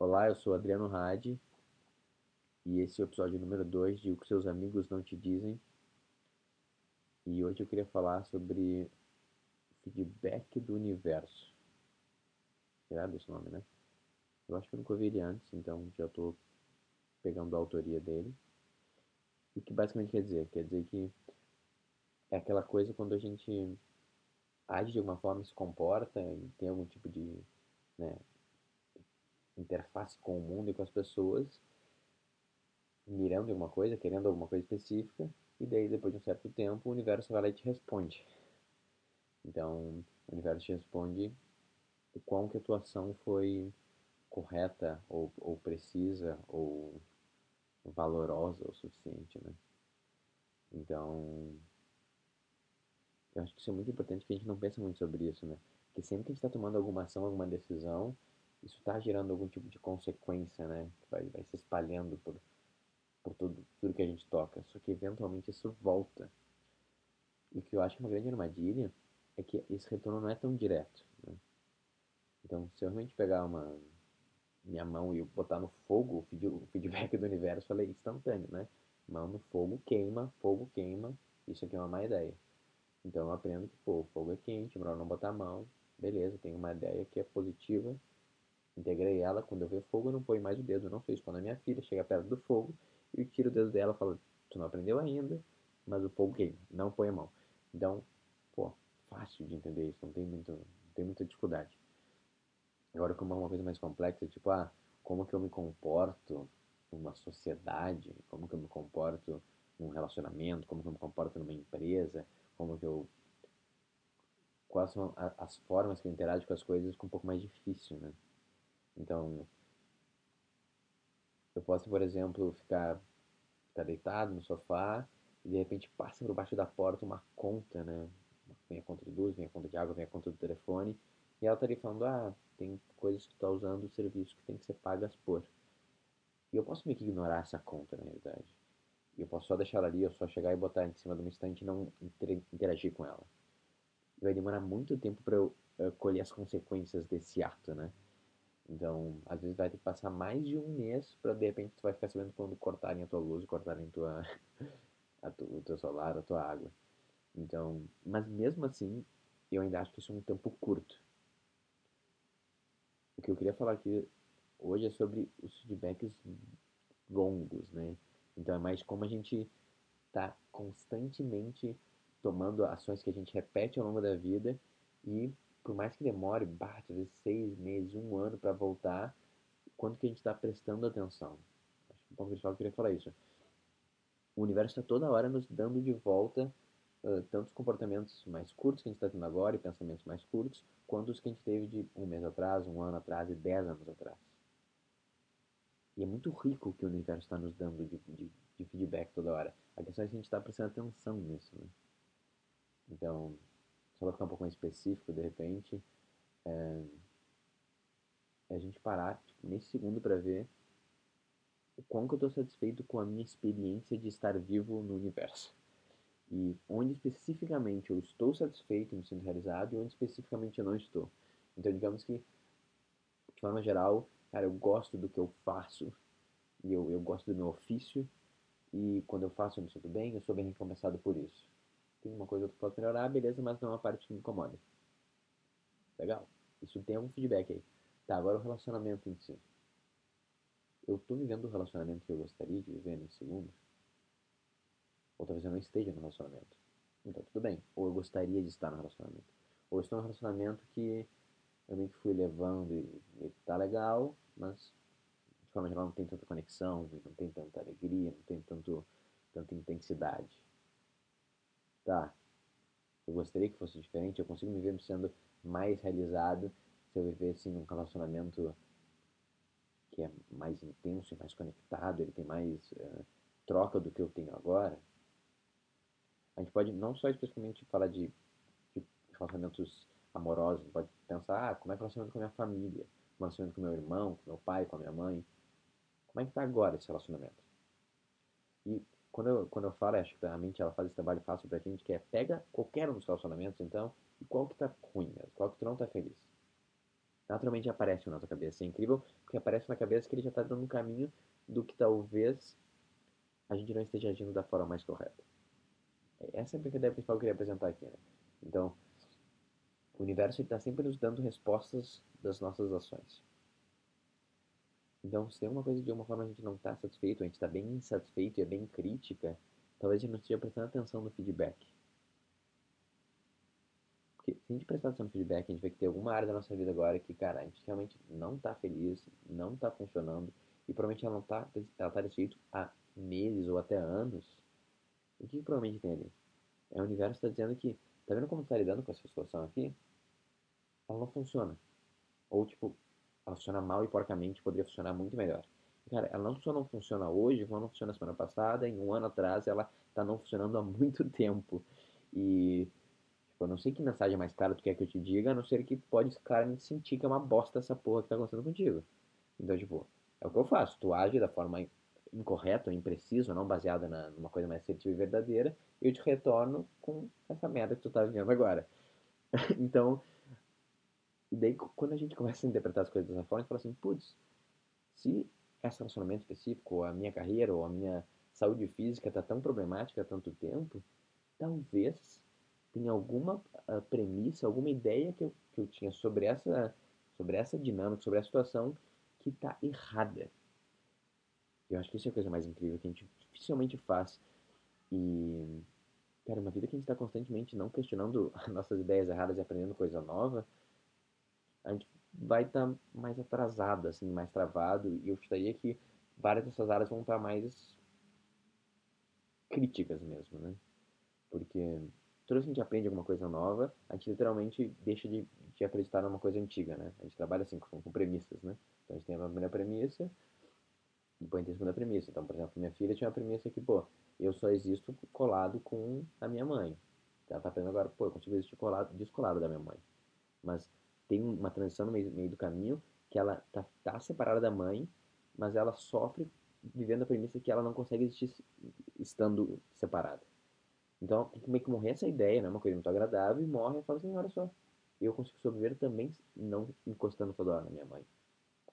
Olá, eu sou Adriano Hadi e esse é o episódio número 2 de O que seus amigos não te dizem. E hoje eu queria falar sobre feedback do universo. Irado esse nome, né? Eu acho que eu nunca ouvi ele antes, então já estou pegando a autoria dele. O que basicamente quer dizer? Quer dizer que é aquela coisa quando a gente age de alguma forma, se comporta e tem algum tipo de né, interface com o mundo e com as pessoas, mirando alguma coisa, querendo alguma coisa específica, e daí depois de um certo tempo o universo vai lá e te responde. Então, o universo te responde o quão que a tua ação foi correta ou, ou precisa ou valorosa o suficiente, né? Então, eu acho que isso é muito importante que a gente não pensa muito sobre isso, né? Porque sempre que a gente está tomando alguma ação, alguma decisão, isso está gerando algum tipo de consequência, né? Vai, vai se espalhando por, por tudo, tudo que a gente toca. Só que eventualmente isso volta. E o que eu acho uma grande armadilha é que esse retorno não é tão direto. Né? Então, se eu realmente pegar uma minha mão e botar no fogo, o feedback do universo é instantâneo, né? Mão no fogo queima, fogo queima, isso aqui é uma má ideia. Então eu aprendo que, pô, o fogo é quente, é melhor não botar a mão, beleza, tenho uma ideia que é positiva, integrei ela, quando eu ver fogo eu não ponho mais o dedo, não fiz. Quando a minha filha chega perto do fogo, eu tiro o dedo dela e falo, tu não aprendeu ainda, mas o fogo queima, não põe a mão. Então, pô, fácil de entender isso, não tem, muito, não tem muita dificuldade. Agora, como é uma coisa mais complexa, tipo, ah, como que eu me comporto numa sociedade, como que eu me comporto num relacionamento, como que eu me comporto numa empresa, como que eu... Quais são as formas que eu interajo com as coisas com um pouco mais difícil, né? Então, eu posso, por exemplo, ficar, ficar deitado no sofá e de repente passa por baixo da porta uma conta, né? Vem a conta de luz, vem a conta de água, vem a conta do telefone. E ela estaria falando, ah, tem coisas que tu tá usando o serviço que tem que ser pagas por. E eu posso meio que ignorar essa conta, na realidade. E eu posso só deixar ela ali, eu só chegar e botar em cima de uma estante e não interagir com ela. E vai demorar muito tempo para eu uh, colher as consequências desse ato, né? Então, às vezes vai ter que passar mais de um mês para de repente tu vai ficar sabendo quando cortarem a tua luz, cortarem tua, a tu, o teu solar, a tua água. Então, mas mesmo assim, eu ainda acho que isso é um tempo curto. O que eu queria falar aqui hoje é sobre os feedbacks longos, né? Então é mais como a gente está constantemente tomando ações que a gente repete ao longo da vida e por mais que demore, bate, às vezes seis meses, um ano para voltar, quanto que a gente está prestando atenção. Acho que o que eu queria falar é isso. O universo está toda hora nos dando de volta uh, tantos comportamentos mais curtos que a gente está tendo agora e pensamentos mais curtos, quanto os que a gente teve de um mês atrás, um ano atrás e dez anos atrás. E é muito rico o que o universo está nos dando de, de, de, feedback toda hora. A questão é se a gente está prestando atenção nisso. Né? Então, só para ficar um pouco mais específico, de repente, é, é a gente parar tipo, nesse segundo para ver o quão que eu estou satisfeito com a minha experiência de estar vivo no universo. E onde especificamente eu estou satisfeito, me sinto realizado, e onde especificamente eu não estou. Então, digamos que, de forma geral, cara, eu gosto do que eu faço, e eu, eu gosto do meu ofício, e quando eu faço eu me sinto bem, eu sou bem recompensado por isso tem uma coisa que eu posso melhorar, beleza, mas não é uma parte que me incomoda. Legal. Isso tem algum feedback aí. Tá, agora o relacionamento em si. Eu tô vivendo o relacionamento que eu gostaria de viver nesse segundo? Ou talvez eu não esteja no relacionamento. Então, tudo bem. Ou eu gostaria de estar no relacionamento. Ou estou no relacionamento que eu meio que fui levando e, e tá legal, mas de forma geral não tem tanta conexão, não tem tanta alegria, não tem tanto, tanta intensidade tá, eu gostaria que fosse diferente, eu consigo me ver sendo mais realizado se eu vivesse num relacionamento que é mais intenso e mais conectado, ele tem mais uh, troca do que eu tenho agora. A gente pode não só especificamente falar de, de relacionamentos amorosos, pode pensar, ah, como é que é relacionamento com a minha família, o relacionamento com meu irmão, com meu pai, com a minha mãe. Como é que tá agora esse relacionamento? E quando eu, quando eu falo, acho que a mente ela faz esse trabalho fácil pra gente, que é pega qualquer um dos relacionamentos, então, e qual que tá ruim mesmo, qual que tu não tá feliz. naturalmente aparece na tua cabeça. É incrível porque aparece na cabeça que ele já está dando um caminho do que talvez a gente não esteja agindo da forma mais correta. Essa é a brincadeira principal que eu queria apresentar aqui. Né? Então, o universo está sempre nos dando respostas das nossas ações. Então, se tem uma coisa de alguma forma a gente não está satisfeito, a gente está bem insatisfeito e é bem crítica, talvez a gente não esteja prestando atenção no feedback. Porque se a gente prestar atenção no feedback, a gente que tem alguma área da nossa vida agora que, cara, a gente realmente não está feliz, não está funcionando, e provavelmente ela não está ela tá desse jeito há meses ou até anos. O que, que provavelmente tem ali? É o universo está dizendo que, tá vendo como está lidando com essa situação aqui? Ela não funciona. Ou, tipo, ela funciona mal e porcamente, poderia funcionar muito melhor. Cara, ela não só não funciona hoje, como não funciona semana passada, em um ano atrás ela está não funcionando há muito tempo. E tipo, eu não sei que mensagem mais clara tu quer que eu te diga, a não ser que pode claramente sentir que é uma bosta essa porra que tá acontecendo contigo. Então, tipo, é o que eu faço. Tu age da forma incorreta imprecisa, não baseada na, numa coisa mais assertiva e verdadeira, eu te retorno com essa merda que tu tá vivendo agora. então, e daí, quando a gente começa a interpretar as coisas dessa forma, a gente fala assim, putz, se esse relacionamento específico, ou a minha carreira, ou a minha saúde física está tão problemática há tanto tempo, talvez tenha alguma uh, premissa, alguma ideia que eu, que eu tinha sobre essa, sobre essa dinâmica, sobre a situação que está errada. Eu acho que isso é a coisa mais incrível que a gente dificilmente faz. E, cara, uma vida que a gente está constantemente não questionando as nossas ideias erradas e aprendendo coisa nova, a gente vai estar tá mais atrasado, assim, mais travado, e eu gostaria que várias dessas áreas vão estar tá mais críticas mesmo, né? Porque toda vez que a gente aprende alguma coisa nova, a gente literalmente deixa de, de acreditar numa coisa antiga, né? A gente trabalha assim com, com premissas, né? Então a gente tem a primeira premissa, depois a gente tem a segunda premissa. Então, por exemplo, minha filha tinha uma premissa que, pô, eu só existo colado com a minha mãe. Ela tá aprendendo agora, pô, eu consigo existir colado, descolado da minha mãe. Mas tem uma transição no meio, meio do caminho que ela tá, tá, separada da mãe, mas ela sofre vivendo a premissa que ela não consegue existir estando separada. Então tem que meio que morrer essa ideia, né? Uma coisa muito agradável, e morre e fala assim, olha só, eu consigo sobreviver também não encostando toda hora na minha mãe.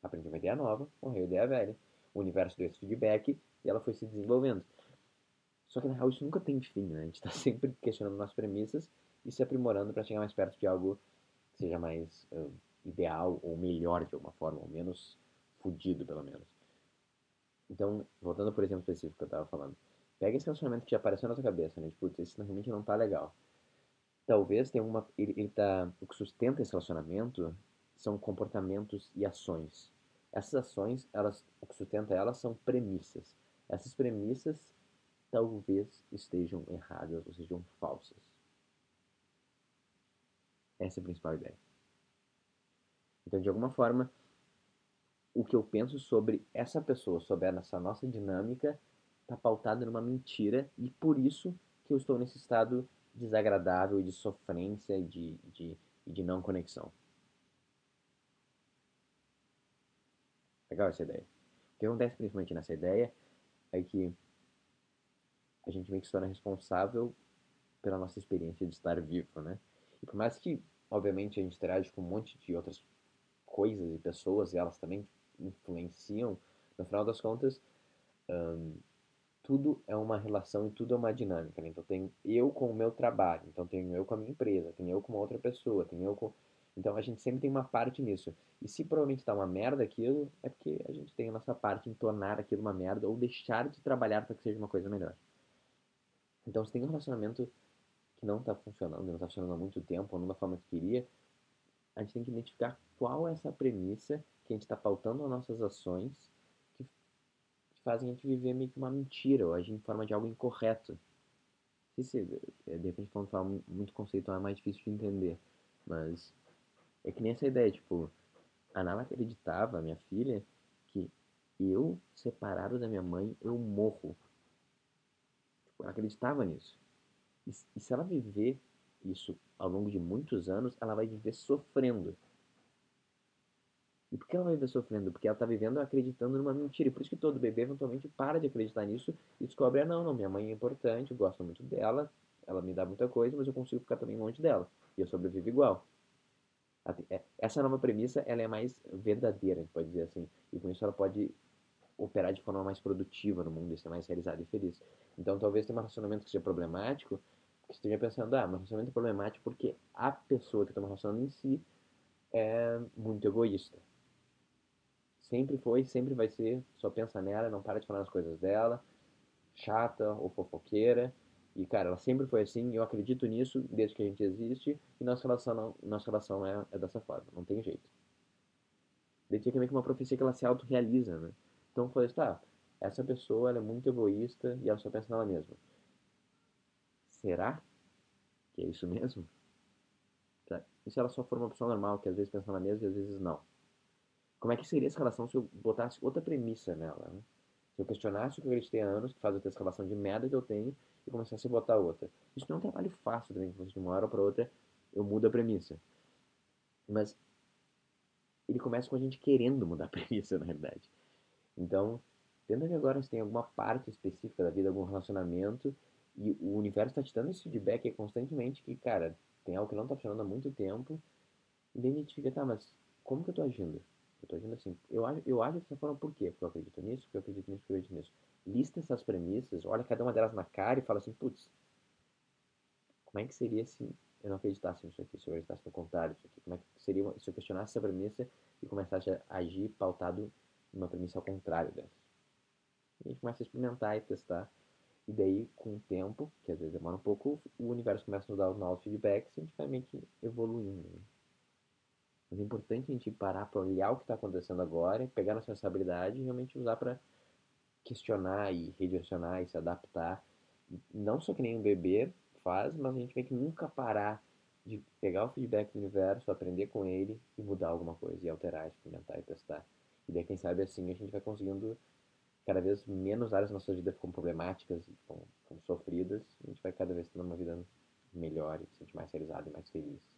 Aprendi uma ideia nova, morreu a ideia velha. O universo deu esse feedback e ela foi se desenvolvendo. Só que na real isso nunca tem fim, né? A gente está sempre questionando nossas premissas e se aprimorando para chegar mais perto de algo seja mais uh, ideal ou melhor de alguma forma, ou menos fudido pelo menos. Então, voltando por exemplo específico que eu estava falando, pega esse relacionamento que já apareceu na tua cabeça, né? Tipo, esse realmente não tá legal. Talvez tenha uma. Ele, ele tá. O que sustenta esse relacionamento são comportamentos e ações. Essas ações, elas, o que sustenta elas são premissas. Essas premissas talvez estejam erradas ou sejam falsas. Essa é a principal ideia. Então, de alguma forma, o que eu penso sobre essa pessoa, sobre essa nossa dinâmica, está pautado numa mentira e por isso que eu estou nesse estado desagradável de sofrência e de, de, de não conexão. Legal essa ideia. O que acontece principalmente nessa ideia é que a gente meio que se torna responsável pela nossa experiência de estar vivo, né? E por mais que, obviamente, a gente interage com um monte de outras coisas e pessoas, e elas também influenciam, no final das contas, um, tudo é uma relação e tudo é uma dinâmica. Né? Então, tem eu com o meu trabalho, então tenho eu com a minha empresa, tenho eu com uma outra pessoa, tenho eu com. Então, a gente sempre tem uma parte nisso. E se provavelmente está uma merda aquilo, é porque a gente tem a nossa parte em tornar aquilo uma merda ou deixar de trabalhar para que seja uma coisa melhor. Então, se tem um relacionamento não está funcionando, não está funcionando há muito tempo, ou não da forma que queria, a gente tem que identificar qual é essa premissa que a gente está pautando as nossas ações que fazem a gente viver meio que uma mentira, ou agir em forma de algo incorreto. Não se, é, de repente, quando fala muito conceitual é mais difícil de entender, mas é que nem essa ideia, tipo, a Nala acreditava, minha filha, que eu, separado da minha mãe, eu morro. Tipo, ela acreditava nisso. E, se ela viver isso ao longo de muitos anos, ela vai viver sofrendo. E por que ela vai viver sofrendo? Porque ela está vivendo acreditando numa mentira. E por isso que todo bebê eventualmente para de acreditar nisso e descobre, ah, não, não, minha mãe é importante, eu gosto muito dela, ela me dá muita coisa, mas eu consigo ficar também longe dela. E eu sobrevivo igual. é, essa nova premissa, ela é mais verdadeira, a gente pode dizer assim, e com isso ela pode operar de forma mais produtiva no mundo e ser mais realizada e feliz. Então, talvez tenha um relacionamento que seja problemático, esteja pensando, ah, meu relacionamento é problemático porque a pessoa que está relacionando em si é muito egoísta. Sempre foi, sempre vai ser, só pensa nela, não para de falar as coisas dela, chata ou fofoqueira. E, cara, ela sempre foi assim, eu acredito nisso desde que a gente existe, e nossa relação, não, nossa relação é, é dessa forma, não tem jeito. Daí tinha meio que uma profecia que ela se autorrealiza, né? Então eu falei, tá, essa pessoa ela é muito egoísta e ela só pensa nela mesma. Será que é isso mesmo? E se ela só for uma pessoa normal, que às vezes pensa nela mesma e às vezes não? Como é que seria essa relação se eu botasse outra premissa nela, né? Se eu questionasse o que eu acreditei há anos, que faz eu ter essa relação de merda que eu tenho, e começasse a botar outra. Isso não é um trabalho fácil também, que você de uma hora para outra eu mudo a premissa. Mas ele começa com a gente querendo mudar a premissa, na realidade. Então, tenta ver agora se tem alguma parte específica da vida, algum relacionamento, e o universo está te dando esse feedback constantemente que, cara, tem algo que não está funcionando há muito tempo, e daí a gente fica, tá, mas como que eu estou agindo? Eu estou agindo assim. Eu acho, eu acho dessa forma por quê? Porque eu acredito nisso, porque eu acredito nisso, porque eu acredito nisso. Lista essas premissas, olha cada uma delas na cara e fala assim, putz, como é que seria se eu não acreditasse nisso aqui, se eu acreditasse no contrário disso aqui? Como é que seria se eu questionasse essa premissa e começasse a agir pautado uma premissa ao contrário dessa. E a gente começa a experimentar e testar. E daí, com o tempo, que às vezes demora um pouco, o universo começa a nos dar os novos feedbacks e a gente vai meio que evoluindo. Né? Mas é importante a gente parar para olhar o que está acontecendo agora, pegar nossa responsabilidade e realmente usar para questionar e redirecionar e se adaptar. Não só que nem um bebê faz, mas a gente meio que nunca parar de pegar o feedback do universo, aprender com ele e mudar alguma coisa, e alterar, experimentar e testar. E daí, quem sabe assim, a gente vai conseguindo cada vez menos áreas da nossa vida ficam problemáticas, ficam, ficam sofridas, a gente vai cada vez tendo uma vida melhor e se sentir mais realizado e mais feliz.